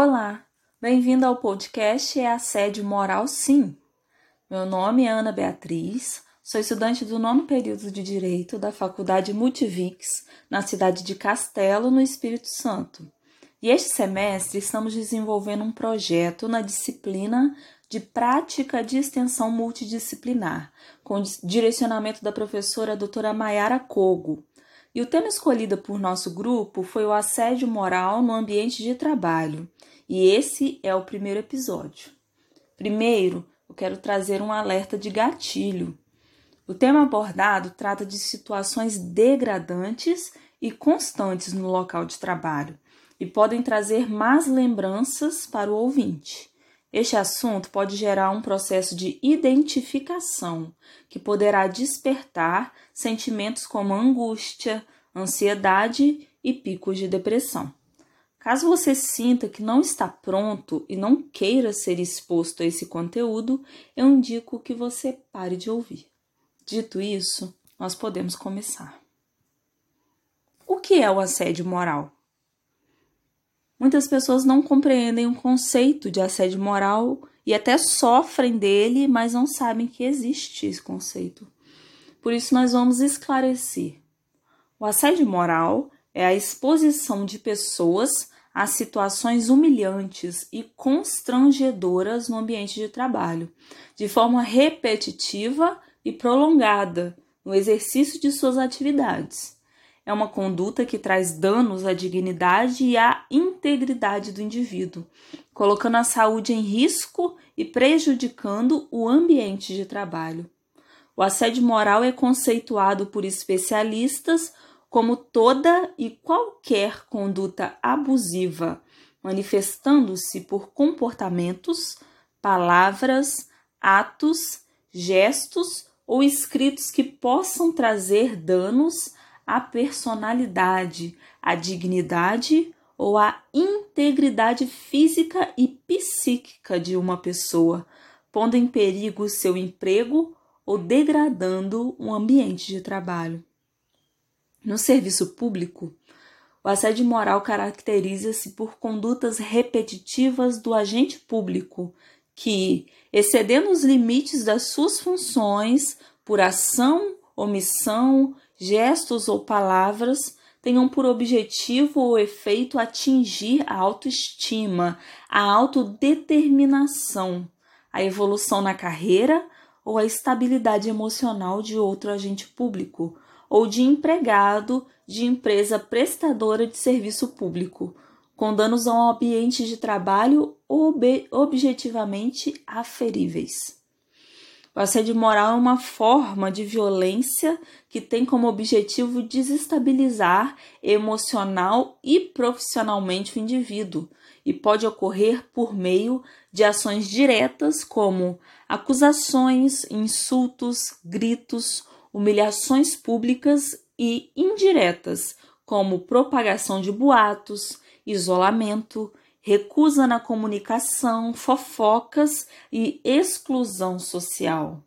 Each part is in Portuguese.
Olá, bem-vindo ao podcast É Assédio Moral Sim. Meu nome é Ana Beatriz, sou estudante do nono período de Direito da Faculdade Multivix, na cidade de Castelo, no Espírito Santo. E este semestre estamos desenvolvendo um projeto na disciplina de prática de extensão multidisciplinar, com direcionamento da professora doutora Maiara Cogo. E o tema escolhido por nosso grupo foi o assédio moral no ambiente de trabalho. E esse é o primeiro episódio. Primeiro, eu quero trazer um alerta de gatilho. O tema abordado trata de situações degradantes e constantes no local de trabalho e podem trazer más lembranças para o ouvinte. Este assunto pode gerar um processo de identificação que poderá despertar sentimentos como angústia, ansiedade e picos de depressão. Caso você sinta que não está pronto e não queira ser exposto a esse conteúdo, eu indico que você pare de ouvir. Dito isso, nós podemos começar. O que é o assédio moral? Muitas pessoas não compreendem o conceito de assédio moral e até sofrem dele, mas não sabem que existe esse conceito. Por isso, nós vamos esclarecer. O assédio moral é a exposição de pessoas a situações humilhantes e constrangedoras no ambiente de trabalho, de forma repetitiva e prolongada no exercício de suas atividades é uma conduta que traz danos à dignidade e à integridade do indivíduo, colocando a saúde em risco e prejudicando o ambiente de trabalho. O assédio moral é conceituado por especialistas como toda e qualquer conduta abusiva, manifestando-se por comportamentos, palavras, atos, gestos ou escritos que possam trazer danos a personalidade, a dignidade ou a integridade física e psíquica de uma pessoa, pondo em perigo seu emprego ou degradando o um ambiente de trabalho. No serviço público, o assédio moral caracteriza-se por condutas repetitivas do agente público que, excedendo os limites das suas funções por ação, omissão gestos ou palavras tenham por objetivo ou efeito atingir a autoestima, a autodeterminação, a evolução na carreira ou a estabilidade emocional de outro agente público ou de empregado de empresa prestadora de serviço público, com danos ao ambiente de trabalho ob objetivamente aferíveis. O assédio moral é uma forma de violência que tem como objetivo desestabilizar emocional e profissionalmente o indivíduo. E pode ocorrer por meio de ações diretas como acusações, insultos, gritos, humilhações públicas e indiretas, como propagação de boatos, isolamento, recusa na comunicação, fofocas e exclusão social.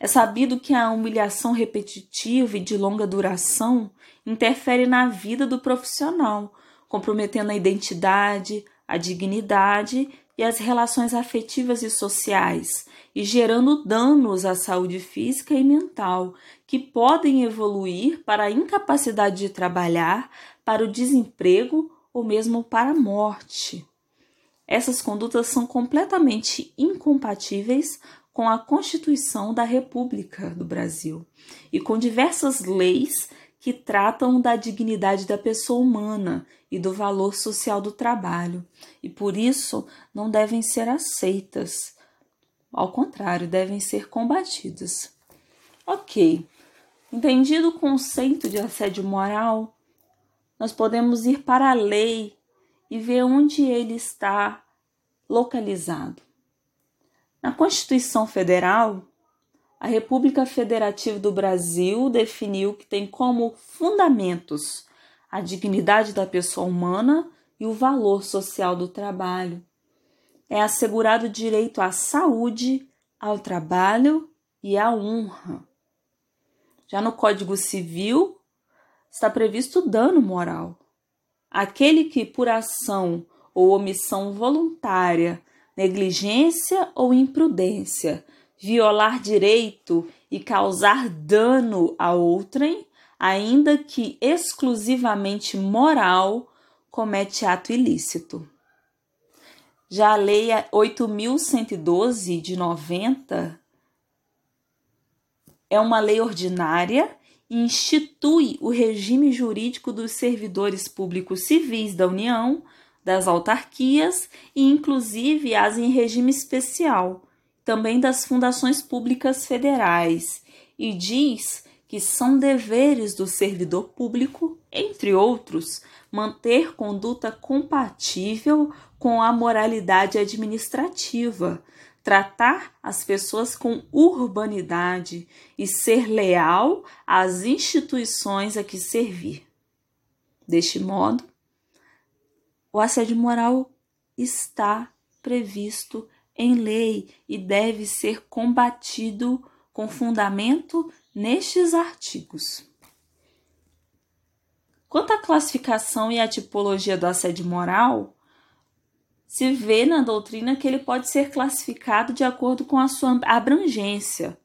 É sabido que a humilhação repetitiva e de longa duração interfere na vida do profissional, comprometendo a identidade, a dignidade e as relações afetivas e sociais, e gerando danos à saúde física e mental, que podem evoluir para a incapacidade de trabalhar, para o desemprego ou mesmo para a morte. Essas condutas são completamente incompatíveis com a Constituição da República do Brasil e com diversas leis que tratam da dignidade da pessoa humana e do valor social do trabalho, e por isso não devem ser aceitas. Ao contrário, devem ser combatidas. Ok, entendido o conceito de assédio moral, nós podemos ir para a lei e ver onde ele está localizado. Na Constituição Federal, a República Federativa do Brasil definiu que tem como fundamentos a dignidade da pessoa humana e o valor social do trabalho. É assegurado o direito à saúde, ao trabalho e à honra. Já no Código Civil, está previsto dano moral. Aquele que, por ação ou omissão voluntária, negligência ou imprudência, violar direito e causar dano a outrem, ainda que exclusivamente moral, comete ato ilícito. Já a Lei 8.112 de 90 é uma lei ordinária institui o regime jurídico dos servidores públicos civis da União, das autarquias e, inclusive, as em regime especial, também das fundações públicas federais, e diz que são deveres do servidor público, entre outros, manter conduta compatível com a moralidade administrativa, tratar as pessoas com urbanidade e ser leal às instituições a que servir. Deste modo, o assédio moral está previsto em lei e deve ser combatido com fundamento nestes artigos. Quanto à classificação e à tipologia do assédio moral, se vê na doutrina que ele pode ser classificado de acordo com a sua abrangência.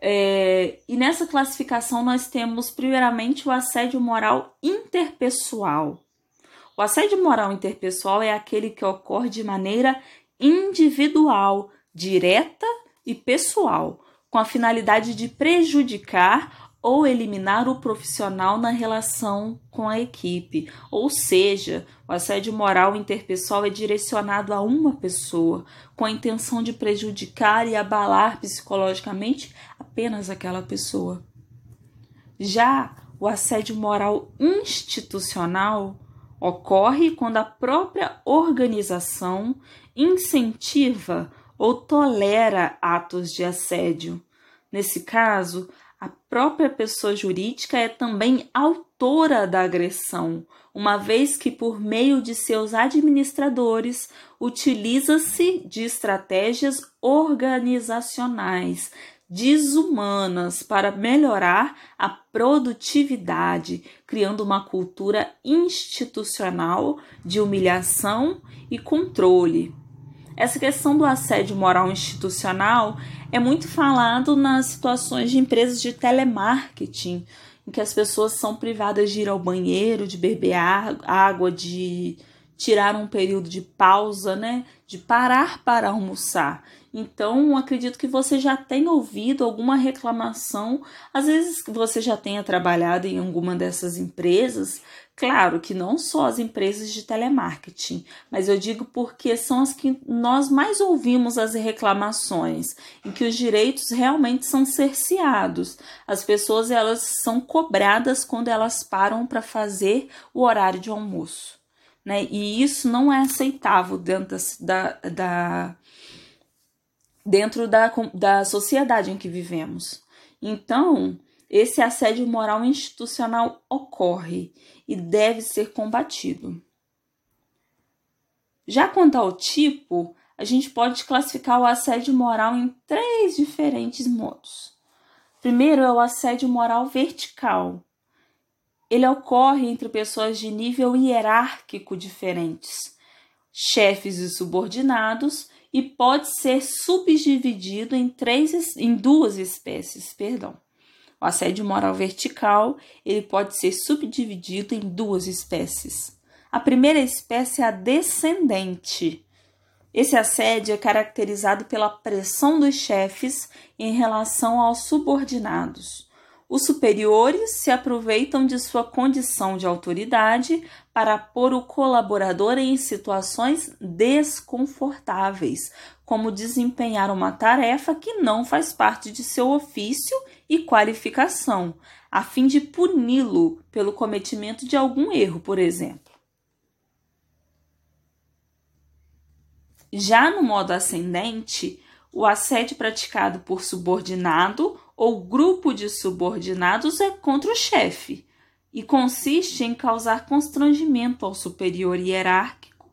É, e nessa classificação nós temos, primeiramente, o assédio moral interpessoal. O assédio moral interpessoal é aquele que ocorre de maneira individual, direta e pessoal, com a finalidade de prejudicar ou eliminar o profissional na relação com a equipe. Ou seja, o assédio moral interpessoal é direcionado a uma pessoa, com a intenção de prejudicar e abalar psicologicamente apenas aquela pessoa. Já o assédio moral institucional ocorre quando a própria organização incentiva ou tolera atos de assédio. Nesse caso, a própria pessoa jurídica é também autora da agressão, uma vez que, por meio de seus administradores, utiliza-se de estratégias organizacionais desumanas para melhorar a produtividade, criando uma cultura institucional de humilhação e controle. Essa questão do assédio moral institucional é muito falado nas situações de empresas de telemarketing, em que as pessoas são privadas de ir ao banheiro, de beber água, de tirar um período de pausa, né? De parar para almoçar. Então, acredito que você já tenha ouvido alguma reclamação, às vezes você já tenha trabalhado em alguma dessas empresas. Claro que não só as empresas de telemarketing, mas eu digo porque são as que nós mais ouvimos as reclamações, em que os direitos realmente são cerceados. As pessoas elas são cobradas quando elas param para fazer o horário de almoço. Né? E isso não é aceitável dentro da, da dentro da, da sociedade em que vivemos. Então, esse assédio moral institucional ocorre e deve ser combatido. Já quanto ao tipo, a gente pode classificar o assédio moral em três diferentes modos. Primeiro é o assédio moral vertical. Ele ocorre entre pessoas de nível hierárquico diferentes, chefes e subordinados, e pode ser subdividido em três em duas espécies, perdão. O assédio moral vertical, ele pode ser subdividido em duas espécies. A primeira espécie é a descendente. Esse assédio é caracterizado pela pressão dos chefes em relação aos subordinados. Os superiores se aproveitam de sua condição de autoridade para pôr o colaborador em situações desconfortáveis, como desempenhar uma tarefa que não faz parte de seu ofício e qualificação, a fim de puni-lo pelo cometimento de algum erro, por exemplo. Já no modo ascendente, o assédio praticado por subordinado ou grupo de subordinados é contra o chefe e consiste em causar constrangimento ao superior hierárquico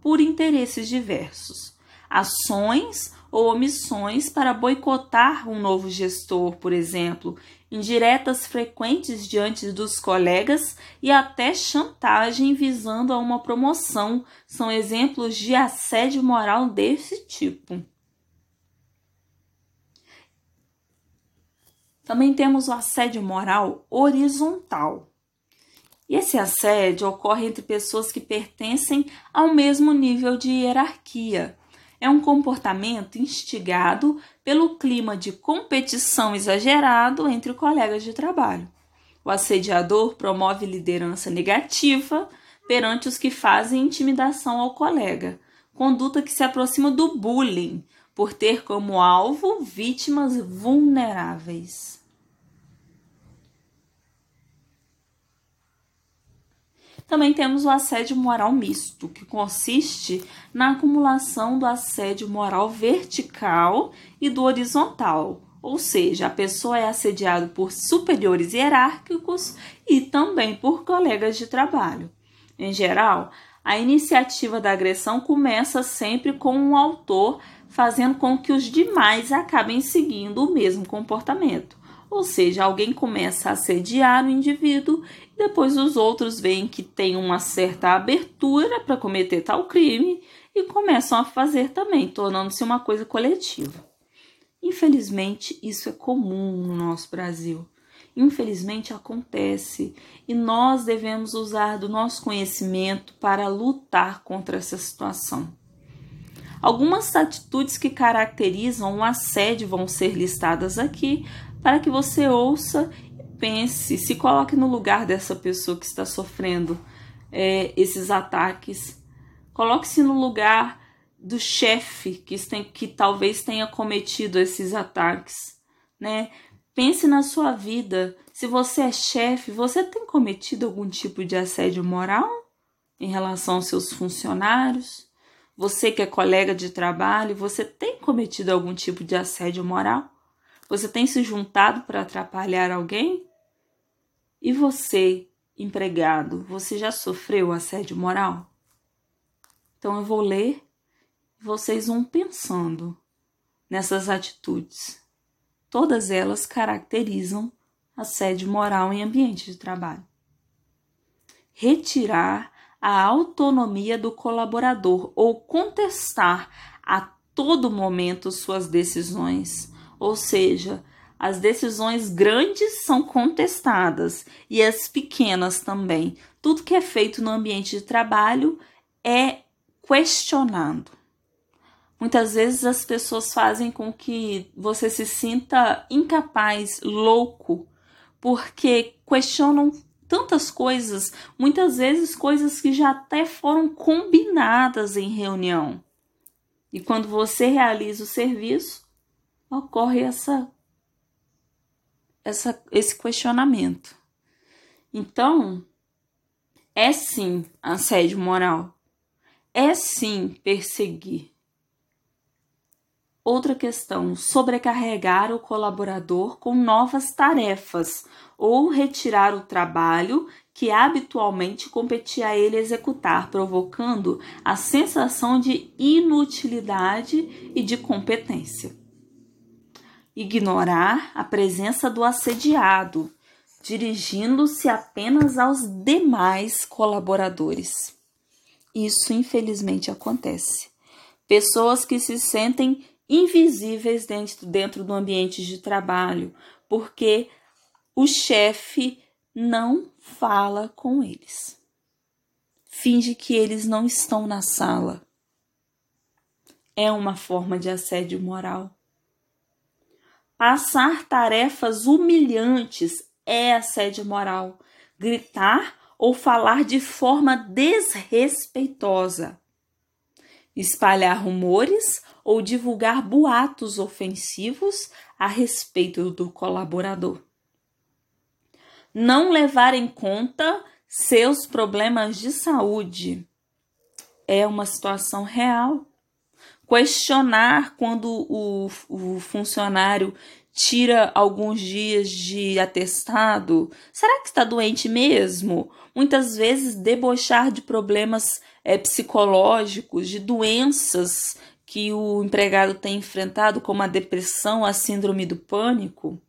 por interesses diversos, ações ou omissões para boicotar um novo gestor, por exemplo, indiretas frequentes diante dos colegas e até chantagem visando a uma promoção são exemplos de assédio moral desse tipo. Também temos o assédio moral horizontal. E esse assédio ocorre entre pessoas que pertencem ao mesmo nível de hierarquia. É um comportamento instigado pelo clima de competição exagerado entre colegas de trabalho. O assediador promove liderança negativa perante os que fazem intimidação ao colega, conduta que se aproxima do bullying, por ter como alvo vítimas vulneráveis. Também temos o assédio moral misto, que consiste na acumulação do assédio moral vertical e do horizontal, ou seja, a pessoa é assediada por superiores hierárquicos e também por colegas de trabalho. Em geral, a iniciativa da agressão começa sempre com o um autor fazendo com que os demais acabem seguindo o mesmo comportamento. Ou seja, alguém começa a assediar o indivíduo e depois os outros veem que tem uma certa abertura para cometer tal crime e começam a fazer também, tornando-se uma coisa coletiva. Infelizmente, isso é comum no nosso Brasil. Infelizmente acontece e nós devemos usar do nosso conhecimento para lutar contra essa situação. Algumas atitudes que caracterizam o assédio vão ser listadas aqui para que você ouça e pense, se coloque no lugar dessa pessoa que está sofrendo é, esses ataques. Coloque-se no lugar do chefe que, tem, que talvez tenha cometido esses ataques, né? Pense na sua vida. Se você é chefe, você tem cometido algum tipo de assédio moral em relação aos seus funcionários? Você que é colega de trabalho, você tem cometido algum tipo de assédio moral? Você tem se juntado para atrapalhar alguém? E você, empregado, você já sofreu assédio moral? Então eu vou ler e vocês vão pensando nessas atitudes. Todas elas caracterizam assédio moral em ambiente de trabalho. Retirar a autonomia do colaborador ou contestar a todo momento suas decisões, ou seja, as decisões grandes são contestadas e as pequenas também. Tudo que é feito no ambiente de trabalho é questionado. Muitas vezes as pessoas fazem com que você se sinta incapaz, louco, porque questionam tantas coisas, muitas vezes coisas que já até foram combinadas em reunião. E quando você realiza o serviço, ocorre essa, essa esse questionamento. Então, é sim assédio moral. É sim perseguir. Outra questão: sobrecarregar o colaborador com novas tarefas ou retirar o trabalho que habitualmente competia a ele executar, provocando a sensação de inutilidade e de competência. Ignorar a presença do assediado, dirigindo-se apenas aos demais colaboradores. Isso infelizmente acontece. Pessoas que se sentem invisíveis dentro, dentro do ambiente de trabalho, porque o chefe não fala com eles. Finge que eles não estão na sala. É uma forma de assédio moral. Passar tarefas humilhantes é assédio moral. Gritar ou falar de forma desrespeitosa. Espalhar rumores ou divulgar boatos ofensivos a respeito do colaborador. Não levar em conta seus problemas de saúde é uma situação real. Questionar quando o, o funcionário tira alguns dias de atestado. Será que está doente mesmo? Muitas vezes debochar de problemas é, psicológicos, de doenças que o empregado tem enfrentado, como a depressão, a síndrome do pânico,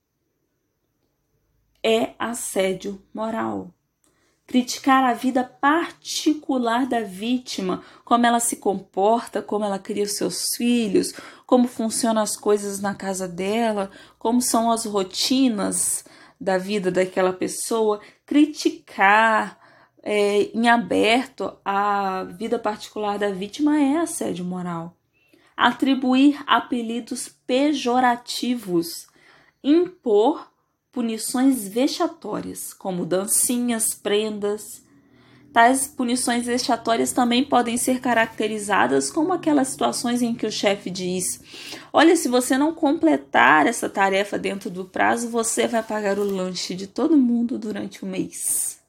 é assédio moral. Criticar a vida particular da vítima, como ela se comporta, como ela cria os seus filhos, como funcionam as coisas na casa dela, como são as rotinas da vida daquela pessoa, criticar é, em aberto a vida particular da vítima é assédio moral. Atribuir apelidos pejorativos, impor punições vexatórias, como dancinhas, prendas. Tais punições vexatórias também podem ser caracterizadas como aquelas situações em que o chefe diz: Olha, se você não completar essa tarefa dentro do prazo, você vai pagar o lanche de todo mundo durante o mês.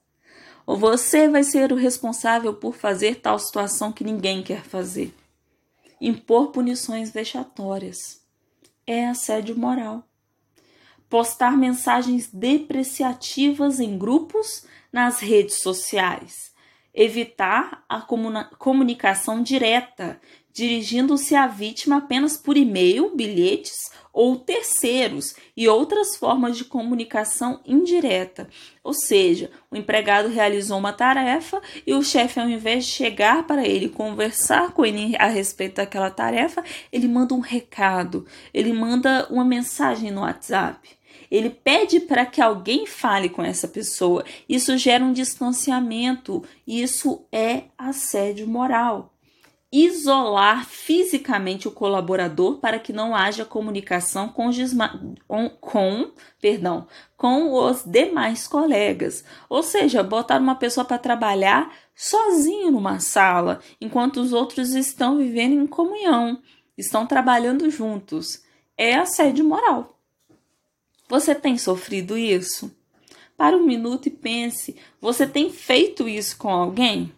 Ou você vai ser o responsável por fazer tal situação que ninguém quer fazer. Impor punições vexatórias é assédio moral postar mensagens depreciativas em grupos nas redes sociais, evitar a comunicação direta, dirigindo-se à vítima apenas por e-mail, bilhetes ou terceiros e outras formas de comunicação indireta. Ou seja, o empregado realizou uma tarefa e o chefe, ao invés de chegar para ele conversar com ele a respeito daquela tarefa, ele manda um recado, ele manda uma mensagem no WhatsApp. Ele pede para que alguém fale com essa pessoa. Isso gera um distanciamento. Isso é assédio moral isolar fisicamente o colaborador para que não haja comunicação com, com, perdão, com os demais colegas. Ou seja, botar uma pessoa para trabalhar sozinho numa sala, enquanto os outros estão vivendo em comunhão, estão trabalhando juntos. É assédio moral. Você tem sofrido isso? Para um minuto e pense: você tem feito isso com alguém?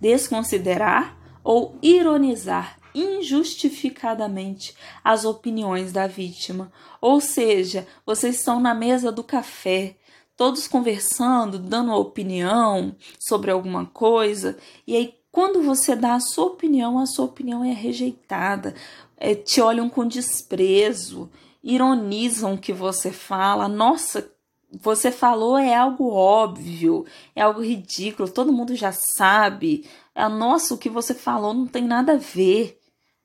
Desconsiderar ou ironizar injustificadamente as opiniões da vítima. Ou seja, vocês estão na mesa do café, todos conversando, dando opinião sobre alguma coisa, e aí quando você dá a sua opinião, a sua opinião é rejeitada, é, te olham com desprezo, ironizam o que você fala. Nossa, você falou é algo óbvio, é algo ridículo, todo mundo já sabe. É, nossa, o que você falou não tem nada a ver.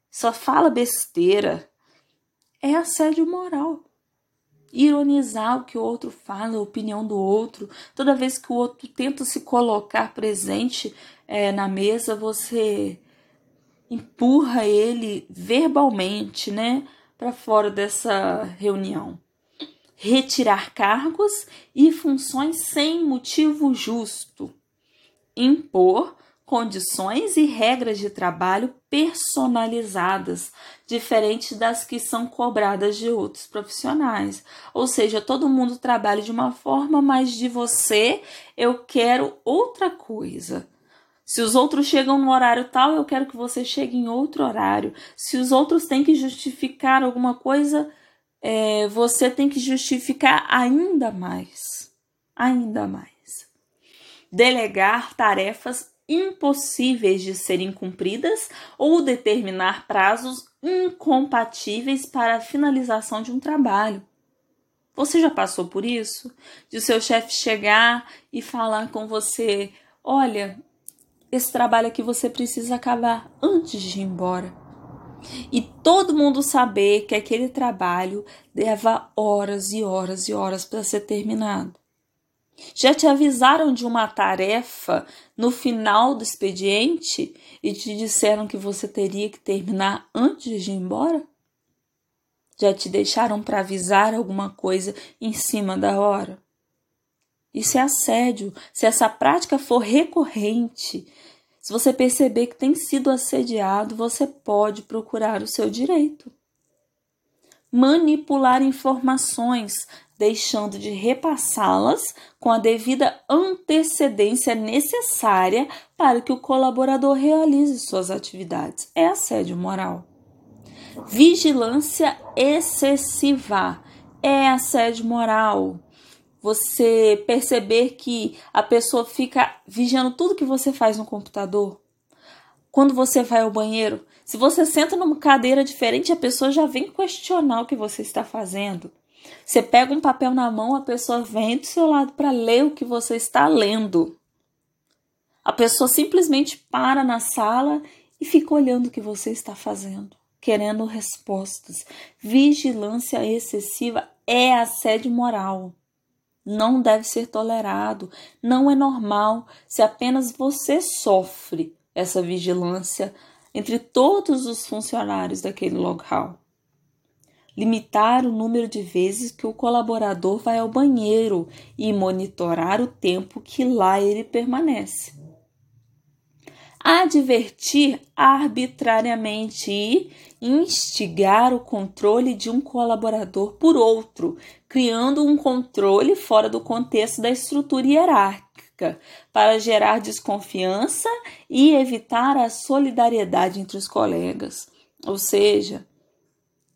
Só fala besteira. É assédio moral. Ironizar o que o outro fala, a opinião do outro. Toda vez que o outro tenta se colocar presente é, na mesa, você empurra ele verbalmente, né, para fora dessa reunião. Retirar cargos e funções sem motivo justo. Impor condições e regras de trabalho personalizadas, diferentes das que são cobradas de outros profissionais. Ou seja, todo mundo trabalha de uma forma, mas de você eu quero outra coisa. Se os outros chegam no horário tal, eu quero que você chegue em outro horário. Se os outros têm que justificar alguma coisa, é, você tem que justificar ainda mais. Ainda mais. Delegar tarefas impossíveis de serem cumpridas ou determinar prazos incompatíveis para a finalização de um trabalho. Você já passou por isso? De seu chefe chegar e falar com você: olha, esse trabalho aqui você precisa acabar antes de ir embora. E todo mundo saber que aquele trabalho leva horas e horas e horas para ser terminado. Já te avisaram de uma tarefa no final do expediente e te disseram que você teria que terminar antes de ir embora? Já te deixaram para avisar alguma coisa em cima da hora? Isso é assédio. Se essa prática for recorrente, se você perceber que tem sido assediado, você pode procurar o seu direito. Manipular informações deixando de repassá-las com a devida antecedência necessária para que o colaborador realize suas atividades. É assédio moral. Vigilância excessiva é assédio moral. Você perceber que a pessoa fica vigiando tudo que você faz no computador. Quando você vai ao banheiro, se você senta numa cadeira diferente, a pessoa já vem questionar o que você está fazendo. Você pega um papel na mão, a pessoa vem do seu lado para ler o que você está lendo. A pessoa simplesmente para na sala e fica olhando o que você está fazendo, querendo respostas. Vigilância excessiva é assédio moral. Não deve ser tolerado, não é normal se apenas você sofre essa vigilância entre todos os funcionários daquele local. Limitar o número de vezes que o colaborador vai ao banheiro e monitorar o tempo que lá ele permanece advertir arbitrariamente e instigar o controle de um colaborador por outro, criando um controle fora do contexto da estrutura hierárquica, para gerar desconfiança e evitar a solidariedade entre os colegas. Ou seja,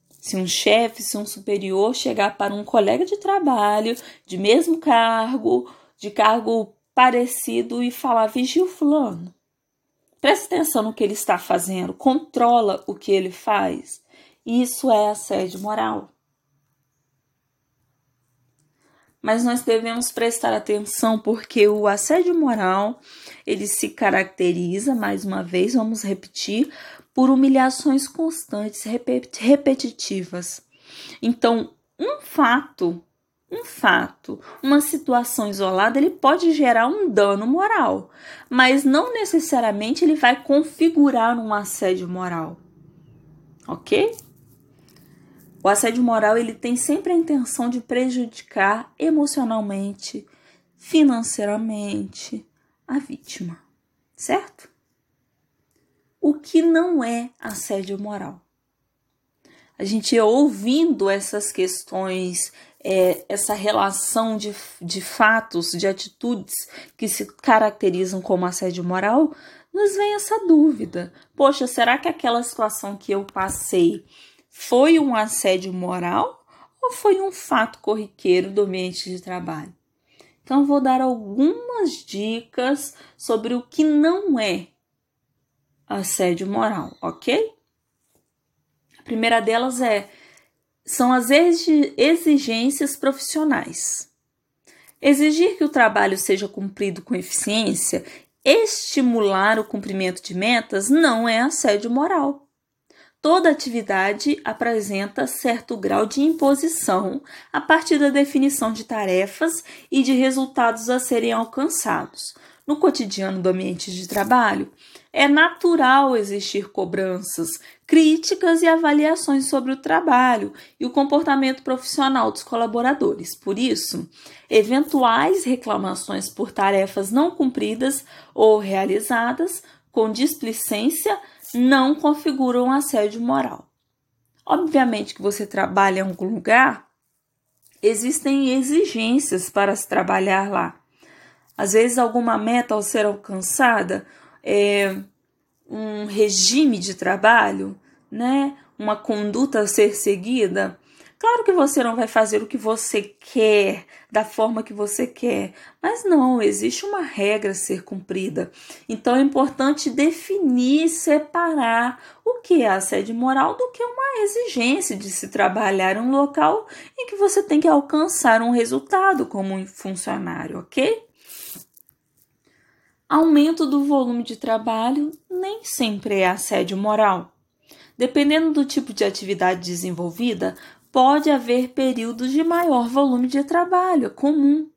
se um chefe, se um superior chegar para um colega de trabalho, de mesmo cargo, de cargo parecido e falar: vigia o fulano Preste atenção no que ele está fazendo, controla o que ele faz. Isso é assédio moral. Mas nós devemos prestar atenção porque o assédio moral, ele se caracteriza, mais uma vez, vamos repetir, por humilhações constantes, repetitivas. Então, um fato um fato, uma situação isolada, ele pode gerar um dano moral, mas não necessariamente ele vai configurar um assédio moral. OK? O assédio moral ele tem sempre a intenção de prejudicar emocionalmente, financeiramente a vítima, certo? O que não é assédio moral? A gente ouvindo essas questões é, essa relação de, de fatos, de atitudes que se caracterizam como assédio moral, nos vem essa dúvida. Poxa, será que aquela situação que eu passei foi um assédio moral ou foi um fato corriqueiro do ambiente de trabalho? Então, vou dar algumas dicas sobre o que não é assédio moral, ok? A primeira delas é são as exigências profissionais. Exigir que o trabalho seja cumprido com eficiência, estimular o cumprimento de metas, não é assédio moral. Toda atividade apresenta certo grau de imposição a partir da definição de tarefas e de resultados a serem alcançados. No cotidiano do ambiente de trabalho, é natural existir cobranças, críticas e avaliações sobre o trabalho e o comportamento profissional dos colaboradores. Por isso, eventuais reclamações por tarefas não cumpridas ou realizadas com displicência não configuram assédio moral. Obviamente que você trabalha em algum lugar, existem exigências para se trabalhar lá. Às vezes, alguma meta ao ser alcançada é, um regime de trabalho, né? Uma conduta a ser seguida. Claro que você não vai fazer o que você quer, da forma que você quer, mas não, existe uma regra a ser cumprida. Então é importante definir, separar o que é assédio moral do que uma exigência de se trabalhar em um local em que você tem que alcançar um resultado como um funcionário, ok? Aumento do volume de trabalho nem sempre é assédio moral. Dependendo do tipo de atividade desenvolvida, pode haver períodos de maior volume de trabalho, é comum.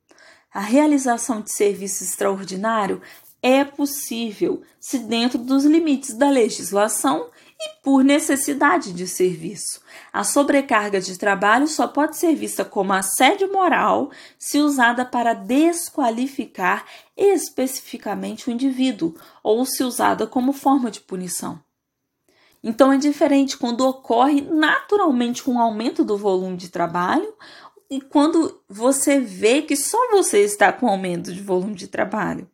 A realização de serviço extraordinário é possível se dentro dos limites da legislação e por necessidade de serviço. A sobrecarga de trabalho só pode ser vista como assédio moral se usada para desqualificar especificamente o indivíduo ou se usada como forma de punição. Então é diferente quando ocorre naturalmente um aumento do volume de trabalho e quando você vê que só você está com aumento de volume de trabalho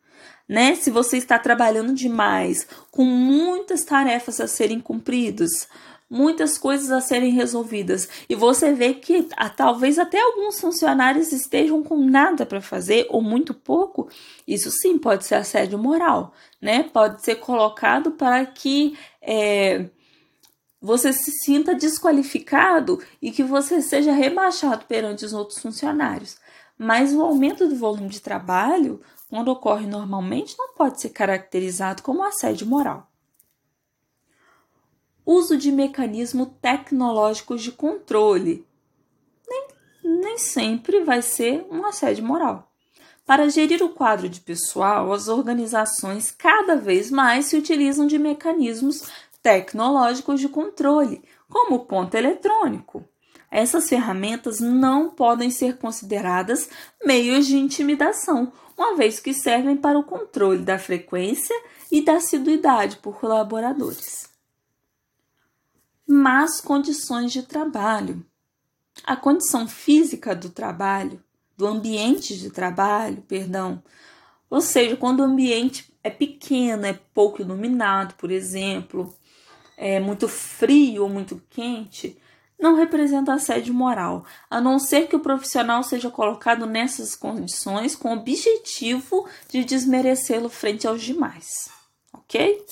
né? Se você está trabalhando demais, com muitas tarefas a serem cumpridas, muitas coisas a serem resolvidas, e você vê que ah, talvez até alguns funcionários estejam com nada para fazer ou muito pouco, isso sim pode ser assédio moral, né? Pode ser colocado para que é, você se sinta desqualificado e que você seja rebaixado perante os outros funcionários. Mas o aumento do volume de trabalho, quando ocorre normalmente, não pode ser caracterizado como assédio moral. Uso de mecanismos tecnológicos de controle. Nem, nem sempre vai ser um assédio moral. Para gerir o quadro de pessoal, as organizações cada vez mais se utilizam de mecanismos tecnológicos de controle, como o ponto eletrônico. Essas ferramentas não podem ser consideradas meios de intimidação, uma vez que servem para o controle da frequência e da assiduidade por colaboradores. Más condições de trabalho. A condição física do trabalho, do ambiente de trabalho, perdão, ou seja, quando o ambiente é pequeno, é pouco iluminado, por exemplo, é muito frio ou muito quente, não representa assédio moral, a não ser que o profissional seja colocado nessas condições com o objetivo de desmerecê-lo frente aos demais. Ok?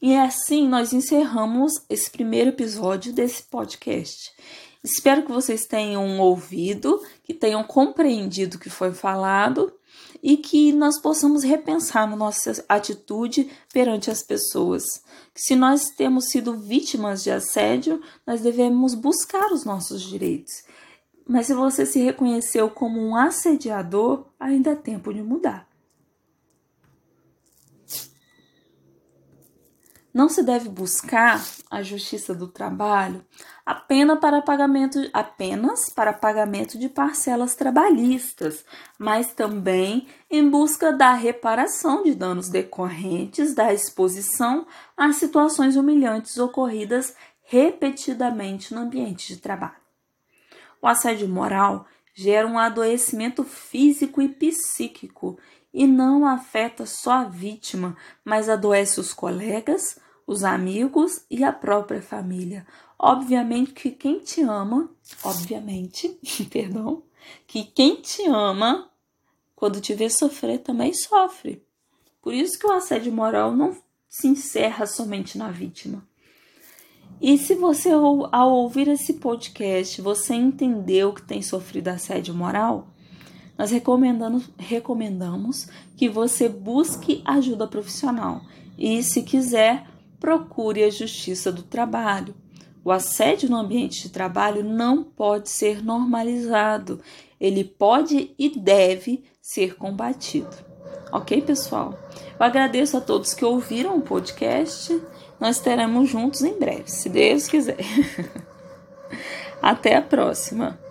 E é assim nós encerramos esse primeiro episódio desse podcast. Espero que vocês tenham ouvido, que tenham compreendido o que foi falado e que nós possamos repensar na nossa atitude perante as pessoas. Se nós temos sido vítimas de assédio, nós devemos buscar os nossos direitos. Mas se você se reconheceu como um assediador, ainda é tempo de mudar. Não se deve buscar a justiça do trabalho apenas para pagamento, apenas para pagamento de parcelas trabalhistas, mas também em busca da reparação de danos decorrentes da exposição a situações humilhantes ocorridas repetidamente no ambiente de trabalho. O assédio moral gera um adoecimento físico e psíquico e não afeta só a vítima, mas adoece os colegas, os amigos e a própria família. Obviamente que quem te ama, obviamente, perdão, que quem te ama, quando te vê sofrer, também sofre. Por isso que o assédio moral não se encerra somente na vítima. E se você, ao ouvir esse podcast, você entendeu que tem sofrido assédio moral, nós recomendamos, recomendamos que você busque ajuda profissional. E, se quiser, procure a justiça do trabalho. O assédio no ambiente de trabalho não pode ser normalizado, ele pode e deve ser combatido. Ok, pessoal? Eu agradeço a todos que ouviram o podcast. Nós estaremos juntos em breve, se Deus quiser. Até a próxima!